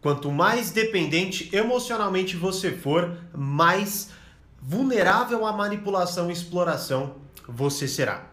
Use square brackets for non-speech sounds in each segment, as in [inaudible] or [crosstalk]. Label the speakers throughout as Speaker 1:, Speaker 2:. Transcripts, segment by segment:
Speaker 1: Quanto mais dependente emocionalmente você for, mais vulnerável à manipulação e exploração você será.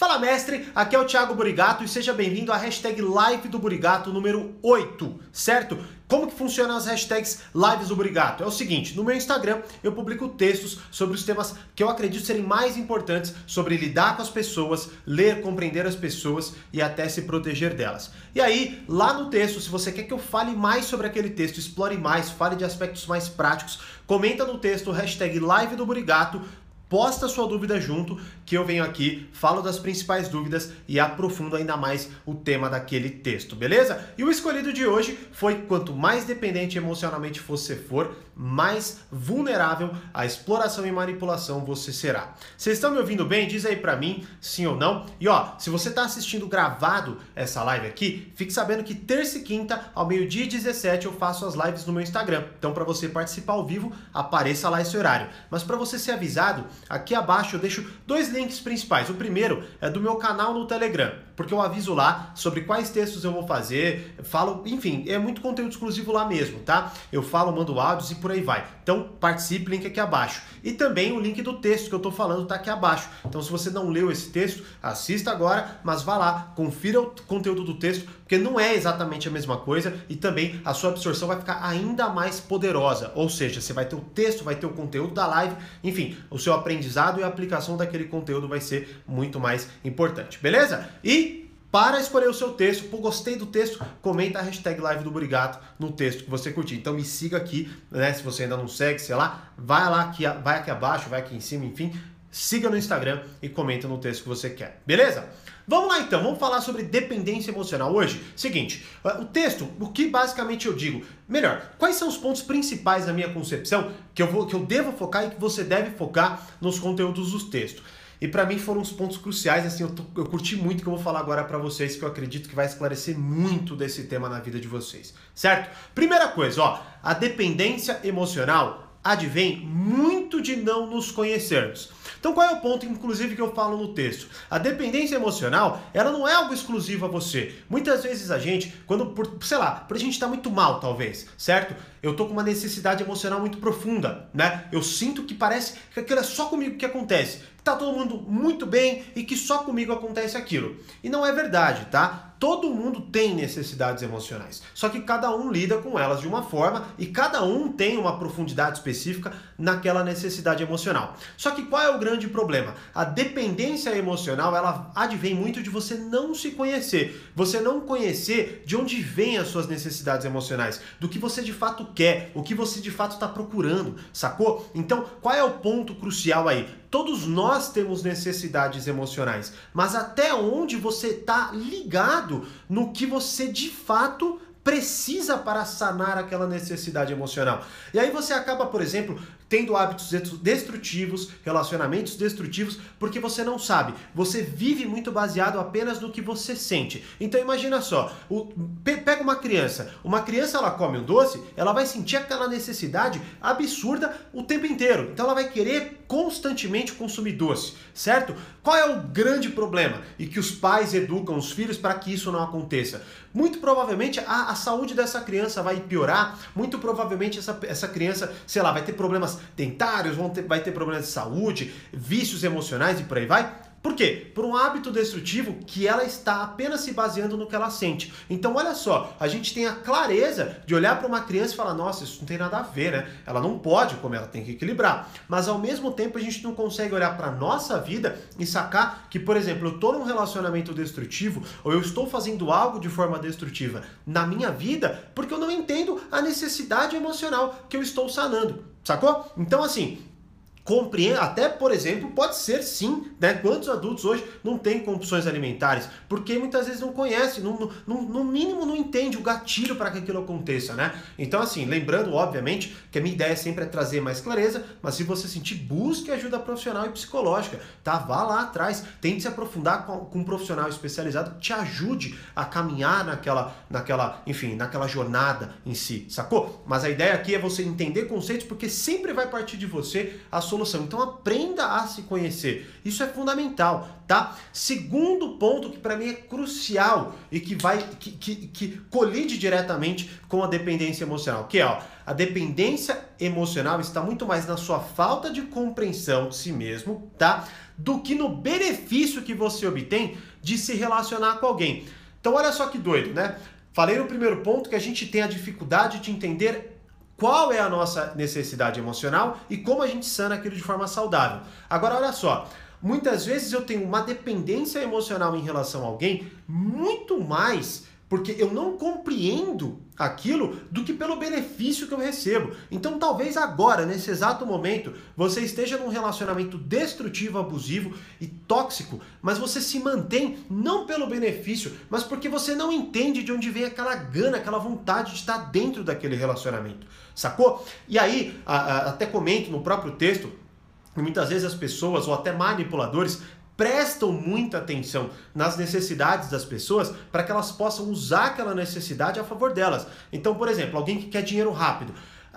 Speaker 1: Fala mestre, aqui é o Thiago Burigato e seja bem-vindo à hashtag Live do Burigato número 8, certo? Como que funcionam as hashtags Lives do Burigato? É o seguinte, no meu Instagram eu publico textos sobre os temas que eu acredito serem mais importantes sobre lidar com as pessoas, ler, compreender as pessoas e até se proteger delas. E aí, lá no texto, se você quer que eu fale mais sobre aquele texto, explore mais, fale de aspectos mais práticos, comenta no texto hashtag Live do Burigato, posta sua dúvida junto, que eu venho aqui, falo das principais dúvidas e aprofundo ainda mais o tema daquele texto, beleza? E o escolhido de hoje foi quanto mais dependente emocionalmente você for, mais vulnerável à exploração e manipulação você será. Vocês estão me ouvindo bem? Diz aí pra mim, sim ou não. E ó, se você tá assistindo gravado essa live aqui, fique sabendo que terça e quinta, ao meio-dia e 17, eu faço as lives no meu Instagram. Então, para você participar ao vivo, apareça lá esse horário. Mas para você ser avisado, Aqui abaixo eu deixo dois links principais. O primeiro é do meu canal no Telegram, porque eu aviso lá sobre quais textos eu vou fazer, falo, enfim, é muito conteúdo exclusivo lá mesmo, tá? Eu falo, mando áudios e por aí vai. Então participe, link aqui abaixo. E também o link do texto que eu tô falando tá aqui abaixo. Então se você não leu esse texto, assista agora, mas vá lá, confira o conteúdo do texto, porque não é exatamente a mesma coisa e também a sua absorção vai ficar ainda mais poderosa. Ou seja, você vai ter o texto, vai ter o conteúdo da live, enfim, o seu aprendizado e a aplicação daquele conteúdo vai ser muito mais importante, beleza? E para escolher o seu texto, pô, gostei do texto, comenta a hashtag live do no texto que você curtir. Então me siga aqui, né? Se você ainda não segue, sei lá, vai lá aqui, vai aqui abaixo, vai aqui em cima, enfim, siga no Instagram e comenta no texto que você quer. Beleza? Vamos lá então, vamos falar sobre dependência emocional hoje. Seguinte, o texto, o que basicamente eu digo, melhor, quais são os pontos principais da minha concepção que eu vou que eu devo focar e que você deve focar nos conteúdos dos textos? E para mim foram os pontos cruciais, assim, eu, eu curti muito que eu vou falar agora para vocês, que eu acredito que vai esclarecer muito desse tema na vida de vocês, certo? Primeira coisa, ó, a dependência emocional advém muito de não nos conhecermos. Então qual é o ponto, inclusive, que eu falo no texto? A dependência emocional, ela não é algo exclusivo a você. Muitas vezes a gente, quando, por, sei lá, por a gente estar tá muito mal, talvez, certo? Eu tô com uma necessidade emocional muito profunda, né? Eu sinto que parece que aquilo é só comigo que acontece. Que tá todo mundo muito bem e que só comigo acontece aquilo. E não é verdade, tá? Todo mundo tem necessidades emocionais, só que cada um lida com elas de uma forma e cada um tem uma profundidade específica naquela necessidade emocional. Só que qual é o grande problema? A dependência emocional, ela advém muito de você não se conhecer, você não conhecer de onde vêm as suas necessidades emocionais, do que você de fato quer, o que você de fato está procurando, sacou? Então, qual é o ponto crucial aí? Todos nós temos necessidades emocionais, mas até onde você está ligado no que você de fato precisa para sanar aquela necessidade emocional. E aí você acaba, por exemplo, tendo hábitos destrutivos, relacionamentos destrutivos, porque você não sabe. Você vive muito baseado apenas no que você sente. Então imagina só, o, pega uma criança, uma criança ela come um doce, ela vai sentir aquela necessidade absurda o tempo inteiro. Então ela vai querer constantemente consumir doce, certo? Qual é o grande problema? E que os pais educam os filhos para que isso não aconteça. Muito provavelmente a, a saúde dessa criança vai piorar, muito provavelmente essa, essa criança, sei lá, vai ter problemas dentários, vão ter, vai ter problemas de saúde, vícios emocionais e por aí vai. Por quê? Por um hábito destrutivo que ela está apenas se baseando no que ela sente. Então, olha só, a gente tem a clareza de olhar para uma criança e falar: nossa, isso não tem nada a ver, né? Ela não pode comer, ela tem que equilibrar. Mas ao mesmo tempo, a gente não consegue olhar para nossa vida e sacar que, por exemplo, eu estou num relacionamento destrutivo ou eu estou fazendo algo de forma destrutiva na minha vida porque eu não entendo a necessidade emocional que eu estou sanando. Sacou? Então, assim, compreende, até por exemplo, pode ser sim, né? Quantos adultos hoje não têm compulsões alimentares? Porque muitas vezes não conhece, no, no, no mínimo não entende o gatilho para que aquilo aconteça, né? Então, assim, lembrando, obviamente, que a minha ideia sempre é trazer mais clareza, mas se você sentir, busque ajuda profissional e psicológica, tá? Vá lá atrás, tente se aprofundar com, com um profissional especializado que te ajude a caminhar naquela, naquela, enfim, naquela jornada em si, sacou? Mas a ideia aqui é você entender conceitos, porque sempre vai partir de você a solução. Então aprenda a se conhecer. Isso é fundamental, tá? Segundo ponto que para mim é crucial e que vai que, que, que colide diretamente com a dependência emocional, que é ó, a dependência emocional está muito mais na sua falta de compreensão de si mesmo, tá? Do que no benefício que você obtém de se relacionar com alguém. Então olha só que doido, né? Falei no primeiro ponto que a gente tem a dificuldade de entender qual é a nossa necessidade emocional e como a gente sana aquilo de forma saudável. Agora, olha só. Muitas vezes eu tenho uma dependência emocional em relação a alguém muito mais porque eu não compreendo aquilo do que pelo benefício que eu recebo. Então, talvez agora, nesse exato momento, você esteja num relacionamento destrutivo, abusivo e tóxico, mas você se mantém não pelo benefício, mas porque você não entende de onde vem aquela gana, aquela vontade de estar dentro daquele relacionamento. Sacou? E aí, a, a, até comento no próprio texto, muitas vezes as pessoas ou até manipuladores prestam muita atenção nas necessidades das pessoas para que elas possam usar aquela necessidade a favor delas. Então, por exemplo, alguém que quer dinheiro rápido.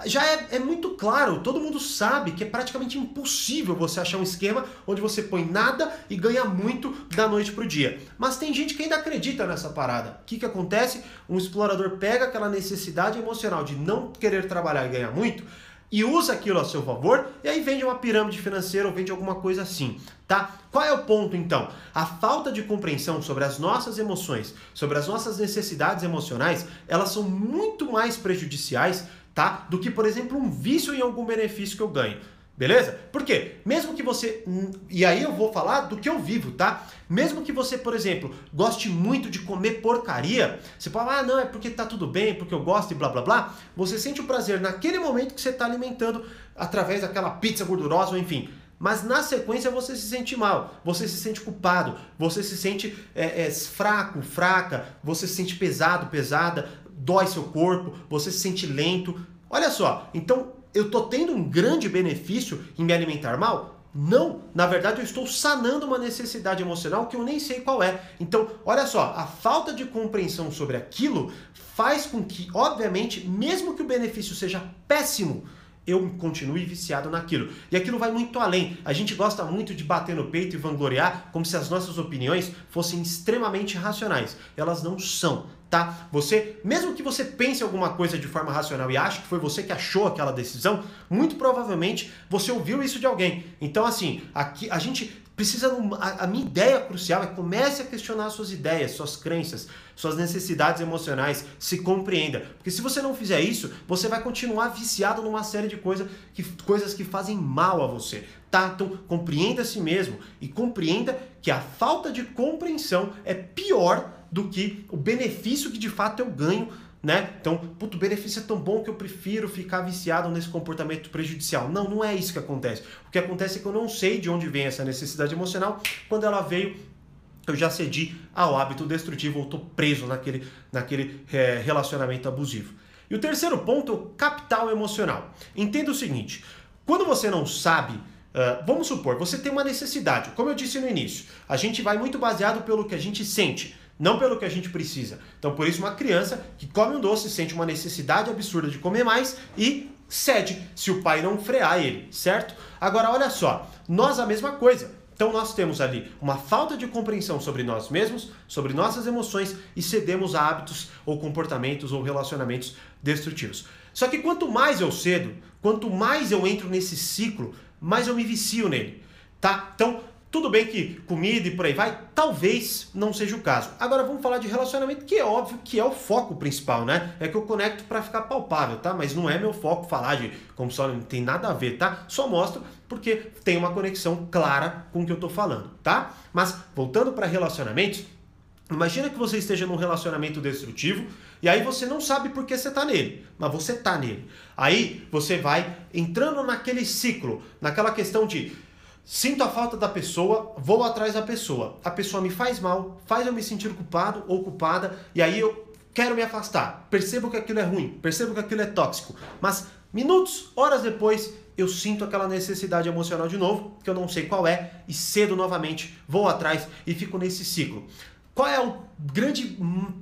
Speaker 1: Já é, é, muito claro, todo mundo sabe que é praticamente impossível você achar um esquema onde você põe nada e ganha muito da noite para o dia. Mas tem gente que ainda acredita nessa parada. O que, que acontece? Um explorador pega aquela necessidade emocional de não querer trabalhar e ganhar muito, e usa aquilo a seu favor e aí vende uma pirâmide financeira ou vende alguma coisa assim, tá? Qual é o ponto então? A falta de compreensão sobre as nossas emoções, sobre as nossas necessidades emocionais, elas são muito mais prejudiciais, tá? Do que, por exemplo, um vício em algum benefício que eu ganho. Beleza? Por quê? Mesmo que você. E aí eu vou falar do que eu vivo, tá? Mesmo que você, por exemplo, goste muito de comer porcaria, você fala, ah, não, é porque tá tudo bem, porque eu gosto e blá blá blá. Você sente o prazer naquele momento que você está alimentando através daquela pizza gordurosa, ou enfim. Mas na sequência você se sente mal, você se sente culpado, você se sente é, é, fraco, fraca, você se sente pesado, pesada, dói seu corpo, você se sente lento. Olha só, então eu estou tendo um grande benefício em me alimentar mal? Não, na verdade eu estou sanando uma necessidade emocional que eu nem sei qual é. Então, olha só, a falta de compreensão sobre aquilo faz com que, obviamente, mesmo que o benefício seja péssimo, eu continue viciado naquilo. E aquilo vai muito além. A gente gosta muito de bater no peito e vangloriar como se as nossas opiniões fossem extremamente racionais. Elas não são tá? Você, mesmo que você pense alguma coisa de forma racional e ache que foi você que achou aquela decisão, muito provavelmente você ouviu isso de alguém. Então, assim, aqui a gente precisa. A, minha ideia crucial é comece a questionar suas ideias, suas crenças, suas necessidades emocionais, se compreenda. Porque se você não fizer isso, você vai continuar viciado numa série de coisa que, coisas que fazem mal a você. Tá? Então, compreenda a si mesmo e compreenda que a falta de compreensão é pior do que o benefício que de fato eu ganho, né? Então, puto, o benefício é tão bom que eu prefiro ficar viciado nesse comportamento prejudicial. Não, não é isso que acontece. O que acontece é que eu não sei de onde vem essa necessidade emocional. Quando ela veio, eu já cedi ao hábito destrutivo ou estou preso naquele, naquele é, relacionamento abusivo. E o terceiro ponto é o capital emocional. Entenda o seguinte: quando você não sabe Uh, vamos supor, você tem uma necessidade. Como eu disse no início, a gente vai muito baseado pelo que a gente sente não pelo que a gente precisa. Então, por isso, uma criança que come um doce sente uma necessidade absurda de comer mais e cede se o pai não frear ele, certo? Agora, olha só, nós a mesma coisa. Então, nós temos ali uma falta de compreensão sobre nós mesmos, sobre nossas emoções e cedemos a hábitos ou comportamentos ou relacionamentos destrutivos. Só que quanto mais eu cedo, quanto mais eu entro nesse ciclo, mais eu me vicio nele, tá? Então, tudo bem que comida e por aí vai, talvez não seja o caso. Agora vamos falar de relacionamento, que é óbvio que é o foco principal, né? É que eu conecto para ficar palpável, tá? Mas não é meu foco falar de como só não tem nada a ver, tá? Só mostro porque tem uma conexão clara com o que eu tô falando, tá? Mas voltando para relacionamentos, imagina que você esteja num relacionamento destrutivo e aí você não sabe por que você tá nele, mas você tá nele. Aí você vai entrando naquele ciclo, naquela questão de Sinto a falta da pessoa, vou atrás da pessoa. A pessoa me faz mal, faz eu me sentir culpado ou culpada, e aí eu quero me afastar. Percebo que aquilo é ruim, percebo que aquilo é tóxico. Mas minutos, horas depois, eu sinto aquela necessidade emocional de novo, que eu não sei qual é, e cedo novamente vou atrás e fico nesse ciclo. Qual é o grande,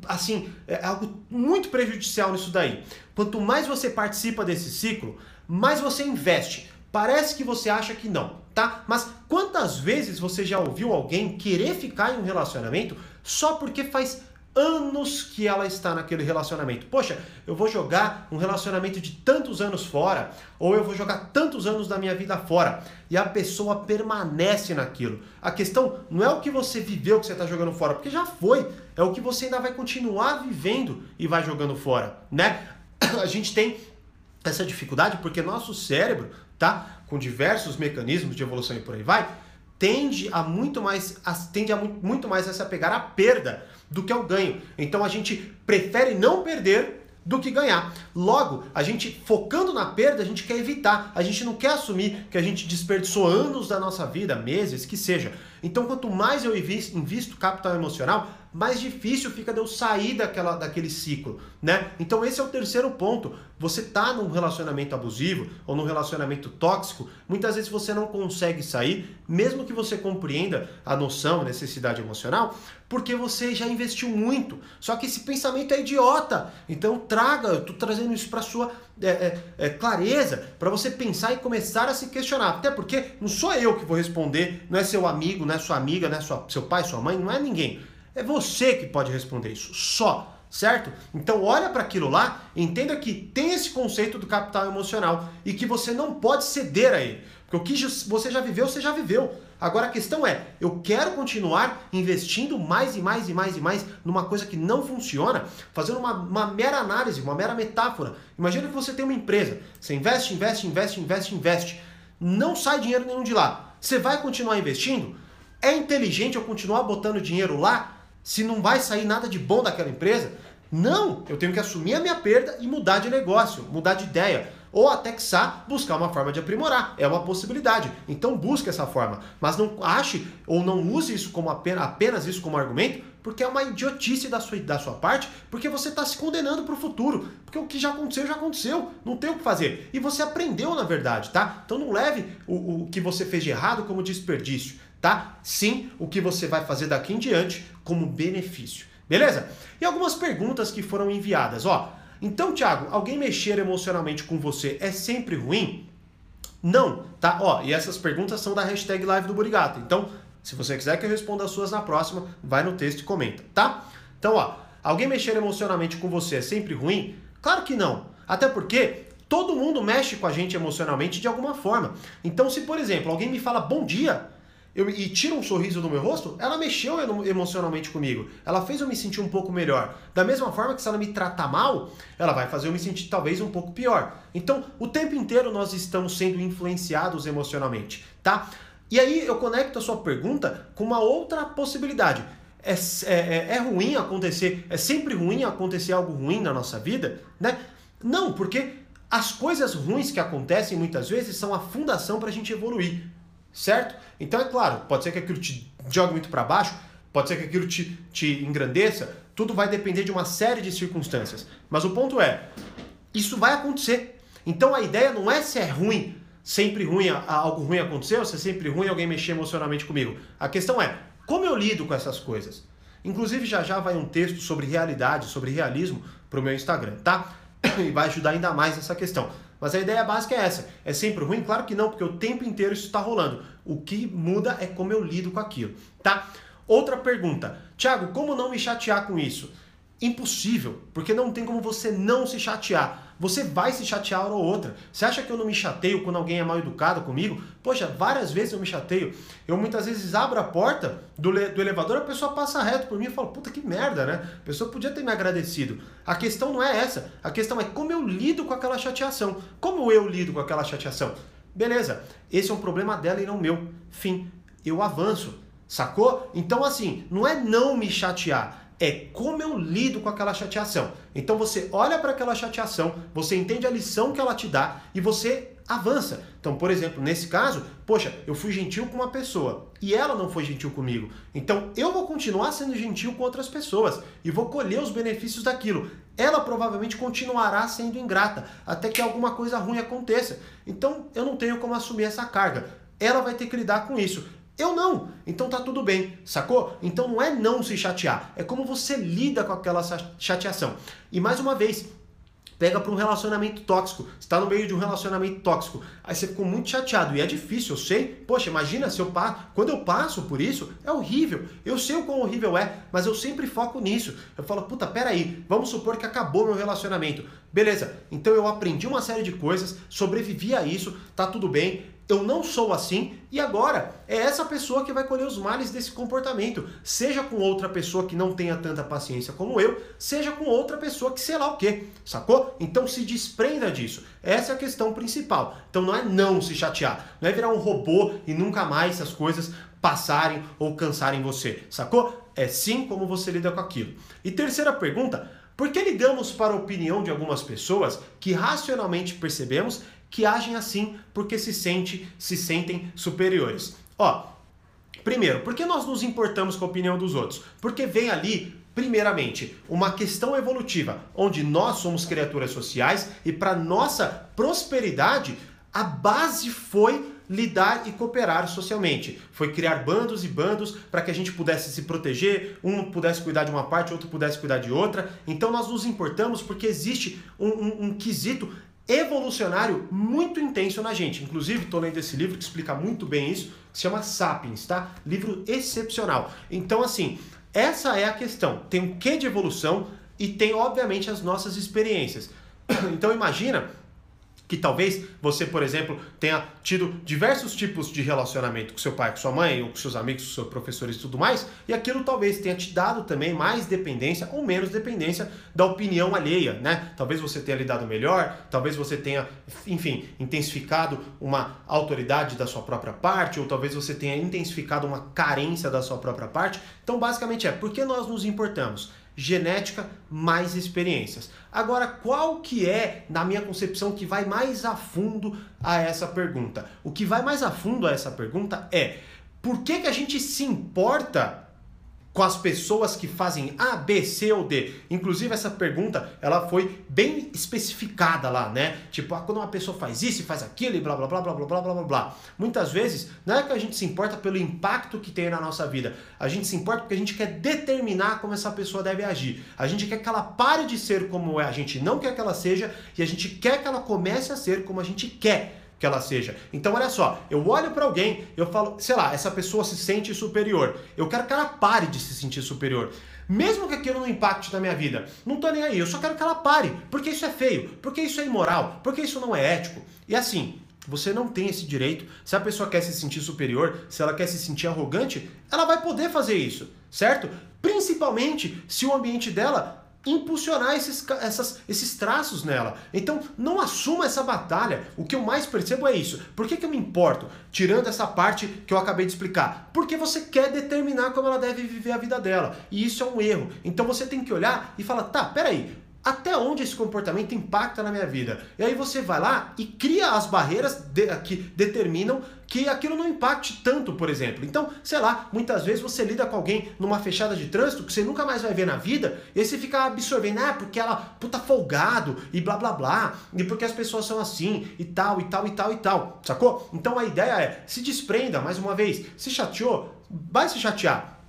Speaker 1: assim, é algo muito prejudicial nisso daí? Quanto mais você participa desse ciclo, mais você investe Parece que você acha que não, tá? Mas quantas vezes você já ouviu alguém querer ficar em um relacionamento só porque faz anos que ela está naquele relacionamento. Poxa, eu vou jogar um relacionamento de tantos anos fora, ou eu vou jogar tantos anos da minha vida fora, e a pessoa permanece naquilo. A questão não é o que você viveu que você está jogando fora, porque já foi, é o que você ainda vai continuar vivendo e vai jogando fora, né? [coughs] A gente tem essa dificuldade porque nosso cérebro, tá? Com diversos mecanismos de evolução e por aí vai, tende a muito mais a, tende a muito mais a se apegar à perda do que ao ganho. Então a gente prefere não perder do que ganhar. Logo, a gente focando na perda, a gente quer evitar, a gente não quer assumir que a gente desperdiçou anos da nossa vida, meses, que seja. Então, quanto mais eu invisto capital emocional, mais difícil fica de eu sair daquela, daquele ciclo, né? Então esse é o terceiro ponto. Você tá num relacionamento abusivo ou num relacionamento tóxico, muitas vezes você não consegue sair, mesmo que você compreenda a noção, a necessidade emocional, porque você já investiu muito. Só que esse pensamento é idiota. Então traga, eu tô trazendo isso para sua é, é, é, clareza, para você pensar e começar a se questionar. Até porque não sou eu que vou responder, não é seu amigo, não é sua amiga, não é sua, seu pai, sua mãe, não é ninguém. É você que pode responder isso, só, certo? Então olha para aquilo lá, entenda que tem esse conceito do capital emocional e que você não pode ceder a ele. Porque o que você já viveu, você já viveu. Agora a questão é, eu quero continuar investindo mais e mais e mais e mais numa coisa que não funciona, fazendo uma, uma mera análise, uma mera metáfora. Imagina que você tem uma empresa, você investe, investe, investe, investe, investe, não sai dinheiro nenhum de lá. Você vai continuar investindo? É inteligente eu continuar botando dinheiro lá se não vai sair nada de bom daquela empresa. Não, eu tenho que assumir a minha perda e mudar de negócio, mudar de ideia. Ou até que buscar uma forma de aprimorar. É uma possibilidade. Então busque essa forma. Mas não ache ou não use isso como apenas, apenas isso como argumento, porque é uma idiotice da sua, da sua parte, porque você está se condenando para o futuro. Porque o que já aconteceu, já aconteceu. Não tem o que fazer. E você aprendeu, na verdade, tá? Então não leve o, o que você fez de errado como desperdício tá? Sim, o que você vai fazer daqui em diante como benefício. Beleza? E algumas perguntas que foram enviadas, ó. Então, Thiago, alguém mexer emocionalmente com você é sempre ruim? Não, tá? Ó, e essas perguntas são da hashtag live do Burigato. Então, se você quiser que eu responda as suas na próxima, vai no texto e comenta, tá? Então, ó, alguém mexer emocionalmente com você é sempre ruim? Claro que não. Até porque todo mundo mexe com a gente emocionalmente de alguma forma. Então, se por exemplo, alguém me fala bom dia, eu, e tira um sorriso do meu rosto, ela mexeu emocionalmente comigo. Ela fez eu me sentir um pouco melhor. Da mesma forma que se ela me tratar mal, ela vai fazer eu me sentir talvez um pouco pior. Então, o tempo inteiro nós estamos sendo influenciados emocionalmente, tá? E aí eu conecto a sua pergunta com uma outra possibilidade. É, é, é ruim acontecer, é sempre ruim acontecer algo ruim na nossa vida, né? Não, porque as coisas ruins que acontecem muitas vezes são a fundação para a gente evoluir certo? Então é claro, pode ser que aquilo te jogue muito para baixo, pode ser que aquilo te, te engrandeça, tudo vai depender de uma série de circunstâncias. Mas o ponto é, isso vai acontecer. Então a ideia não é se é ruim, sempre ruim, algo ruim aconteceu, se é sempre ruim alguém mexer emocionalmente comigo. A questão é, como eu lido com essas coisas? Inclusive já já vai um texto sobre realidade, sobre realismo para o meu Instagram, tá? [coughs] E vai ajudar ainda mais essa questão. Mas a ideia básica é essa. É sempre ruim? Claro que não, porque o tempo inteiro isso está rolando. O que muda é como eu lido com aquilo, tá? Outra pergunta. Tiago, como não me chatear com isso? Impossível, porque não tem como você não se chatear. Você vai se chatear hora ou outra. Você acha que eu não me chateio quando alguém é mal educado comigo? Poxa, várias vezes eu me chateio. Eu muitas vezes abro a porta do, do elevador, a pessoa passa reto por mim e fala, puta que merda, né? A pessoa podia ter me agradecido. A questão não é essa. A questão é como eu lido com aquela chateação. Como eu lido com aquela chateação? Beleza, esse é um problema dela e não meu. Fim, eu avanço. Sacou? Então, assim, não é não me chatear é como eu lido com aquela chateação. Então você olha para aquela chateação, você entende a lição que ela te dá e você avança. Então, por exemplo, nesse caso, poxa, eu fui gentil com uma pessoa e ela não foi gentil comigo. Então, eu vou continuar sendo gentil com outras pessoas e vou colher os benefícios daquilo. Ela provavelmente continuará sendo ingrata até que alguma coisa ruim aconteça. Então, eu não tenho como assumir essa carga. Ela vai ter que lidar com isso. Eu não. Então tá tudo bem, sacou? Então não é não se chatear, é como você lida com aquela chateação. E mais uma vez, pega para um relacionamento tóxico. está no meio de um relacionamento tóxico. Aí você ficou muito chateado. E é difícil, eu sei. Poxa, imagina se eu. Quando eu passo por isso, é horrível. Eu sei o quão horrível é, mas eu sempre foco nisso. Eu falo, puta, peraí, vamos supor que acabou meu relacionamento. Beleza, então eu aprendi uma série de coisas, sobrevivi a isso, tá tudo bem eu não sou assim e agora é essa pessoa que vai colher os males desse comportamento. Seja com outra pessoa que não tenha tanta paciência como eu, seja com outra pessoa que sei lá o que, sacou? Então se desprenda disso. Essa é a questão principal. Então não é não se chatear, não é virar um robô e nunca mais as coisas passarem ou cansarem você, sacou? É sim como você lida com aquilo. E terceira pergunta, por que ligamos para a opinião de algumas pessoas que racionalmente percebemos que agem assim porque se, sente, se sentem superiores. Ó, primeiro, por que nós nos importamos com a opinião dos outros? Porque vem ali Primeiramente, uma questão evolutiva, onde nós somos criaturas sociais e para nossa prosperidade, a base foi lidar e cooperar socialmente. Foi criar bandos e bandos para que a gente pudesse se proteger, um pudesse cuidar de uma parte, outro pudesse cuidar de outra. Então nós nos importamos porque existe um, um, um quesito evolucionário muito intenso na gente. Inclusive, estou lendo esse livro que explica muito bem isso, que se chama Sapiens, tá? Livro excepcional. Então, assim, essa é a questão. Tem um quê de evolução e tem, obviamente, as nossas experiências. [coughs] Então, imagina que talvez você, por exemplo, tenha tido diversos tipos de relacionamento com seu pai, com sua mãe, ou com seus amigos, com seus professores e tudo mais, e aquilo talvez tenha te dado também mais dependência ou menos dependência da opinião alheia, né? Talvez você tenha lidado melhor, talvez você tenha, enfim, intensificado uma autoridade da sua própria parte, ou talvez você tenha intensificado uma carência da sua própria parte. Então, basicamente é, por que nós nos importamos? Genética mais experiências. Agora, qual que é, na minha concepção, que vai mais a fundo a essa pergunta? O que vai mais a fundo a essa pergunta é por que, que a gente se importa com as pessoas que fazem A, B, C ou D. Inclusive essa pergunta, ela foi bem especificada lá, né? Tipo, ah, quando uma pessoa faz isso faz aquilo e blá blá blá blá blá blá blá blá. Muitas vezes, não é que a gente se importa pelo impacto que tem na nossa vida. A gente se importa porque a gente quer determinar como essa pessoa deve agir. A gente quer que ela pare de ser como é, a gente não quer que ela seja e a gente quer que ela comece a ser como a gente quer que ela seja. Então, olha só, eu olho para alguém, eu falo, sei lá, essa pessoa se sente superior. Eu quero que ela pare de se sentir superior. Mesmo que aquilo não impacte na minha vida, não tô nem aí, eu só quero que ela pare, porque isso é feio, porque isso é imoral, porque isso não é ético. E assim, você não tem esse direito. Se a pessoa quer se sentir superior, se ela quer se sentir arrogante, ela vai poder fazer isso, certo? Principalmente se o ambiente dela impulsionar esses, essas, esses traços nela. Então, não assuma essa batalha. O que eu mais percebo é isso. Por que, que eu me importo? Tirando essa parte que eu acabei de explicar. Porque você quer determinar como ela deve viver a vida dela. E isso é um erro. Então você tem que olhar e falar: tá, peraí, até onde esse comportamento impacta na minha vida. E aí você vai lá e cria as barreiras de, que determinam que aquilo não impacte tanto, por exemplo. Então, sei lá, muitas vezes você lida com alguém numa fechada de trânsito que você nunca mais vai ver na vida, e aí você fica absorvendo, ah, porque ela puta folgado e blá blá blá, e porque as pessoas são assim, e tal, e tal, e tal, e tal, sacou? Então a ideia é, se desprenda, mais uma vez, se chateou, vai se chatear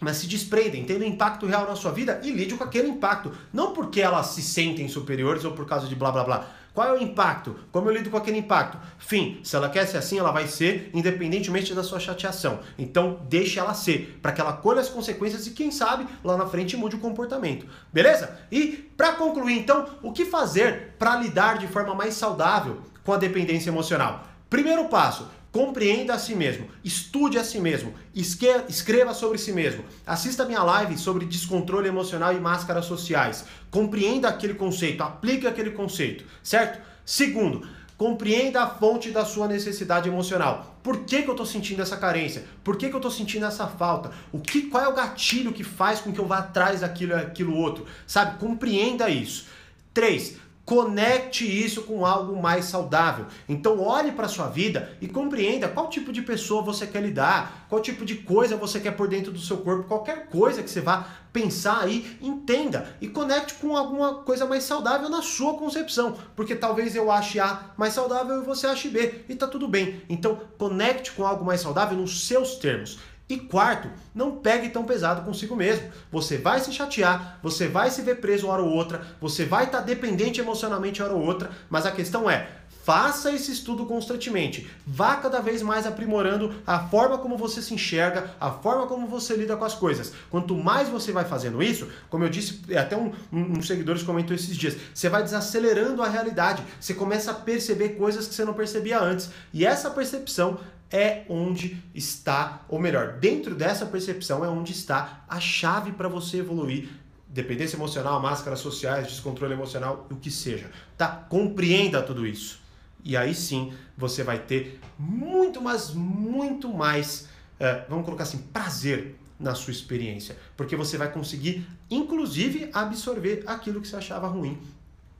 Speaker 1: mas se desprendem, tendo impacto real na sua vida e lide com aquele impacto. Não porque elas se sentem superiores ou por causa de blá blá blá. Qual é o impacto? Como eu lido com aquele impacto? Fim, se ela quer ser assim, ela vai ser, independentemente da sua chateação. Então, deixe ela ser, para que ela colhe as consequências e, quem sabe, lá na frente mude o comportamento. Beleza? E, para concluir, então, o que fazer para lidar de forma mais saudável com a dependência emocional? Primeiro passo, Compreenda a si mesmo, estude a si mesmo, escreva sobre si mesmo, assista minha live sobre descontrole emocional e máscaras sociais. Compreenda aquele conceito, aplique aquele conceito, certo? Segundo, compreenda a fonte da sua necessidade emocional. Por que, que eu estou sentindo essa carência? Por que, que eu estou sentindo essa falta? O que, qual é o gatilho que faz com que eu vá atrás daquilo e aquilo outro? Sabe? Compreenda isso. Três, Conecte isso com algo mais saudável. Então olhe para sua vida e compreenda qual tipo de pessoa você quer lidar, qual tipo de coisa você quer por dentro do seu corpo, qualquer coisa que você vá pensar aí, entenda e conecte com alguma coisa mais saudável na sua concepção, porque talvez eu ache A mais saudável e você ache B e tá tudo bem. Então conecte com algo mais saudável nos seus termos. E quarto, não pegue tão pesado consigo mesmo. Você vai se chatear, você vai se ver preso uma hora ou outra, você vai estar tá dependente emocionalmente uma hora ou outra, mas a questão é, Faça esse estudo constantemente. Vá cada vez mais aprimorando a forma como você se enxerga, a forma como você lida com as coisas. Quanto mais você vai fazendo isso, como eu disse, até um, um, um seguidores comentou esses dias, você vai desacelerando a realidade. Você começa a perceber coisas que você não percebia antes. E essa percepção é onde está, ou melhor, dentro dessa percepção é onde está a chave para você evoluir dependência emocional, máscaras sociais, descontrole emocional, o que seja. Tá? Compreenda tudo isso. E aí sim você vai ter muito, mas muito mais, é, vamos colocar assim, prazer na sua experiência. Porque você vai conseguir, inclusive, absorver aquilo que você achava ruim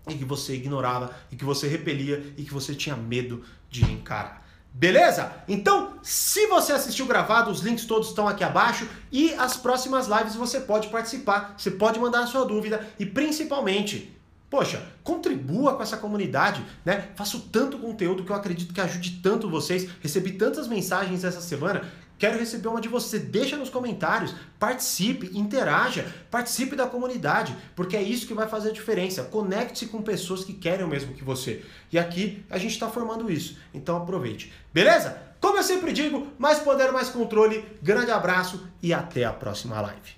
Speaker 1: e que você ignorava e que você repelia e que você tinha medo de encarar. Beleza? Então, se você assistiu gravado, os links todos estão aqui abaixo e as próximas lives você pode participar, você pode mandar a sua dúvida e principalmente Poxa, contribua com essa comunidade, né? Faço tanto conteúdo que eu acredito que ajude tanto vocês. Recebi tantas mensagens essa semana. Quero receber uma de vocês. Deixa nos comentários, participe, interaja, participe da comunidade, porque é isso que vai fazer a diferença. Conecte-se com pessoas que querem o mesmo que você. E aqui a gente está formando isso. Então aproveite. Beleza? Como eu sempre digo, mais poder, mais controle. Grande abraço e até a próxima live.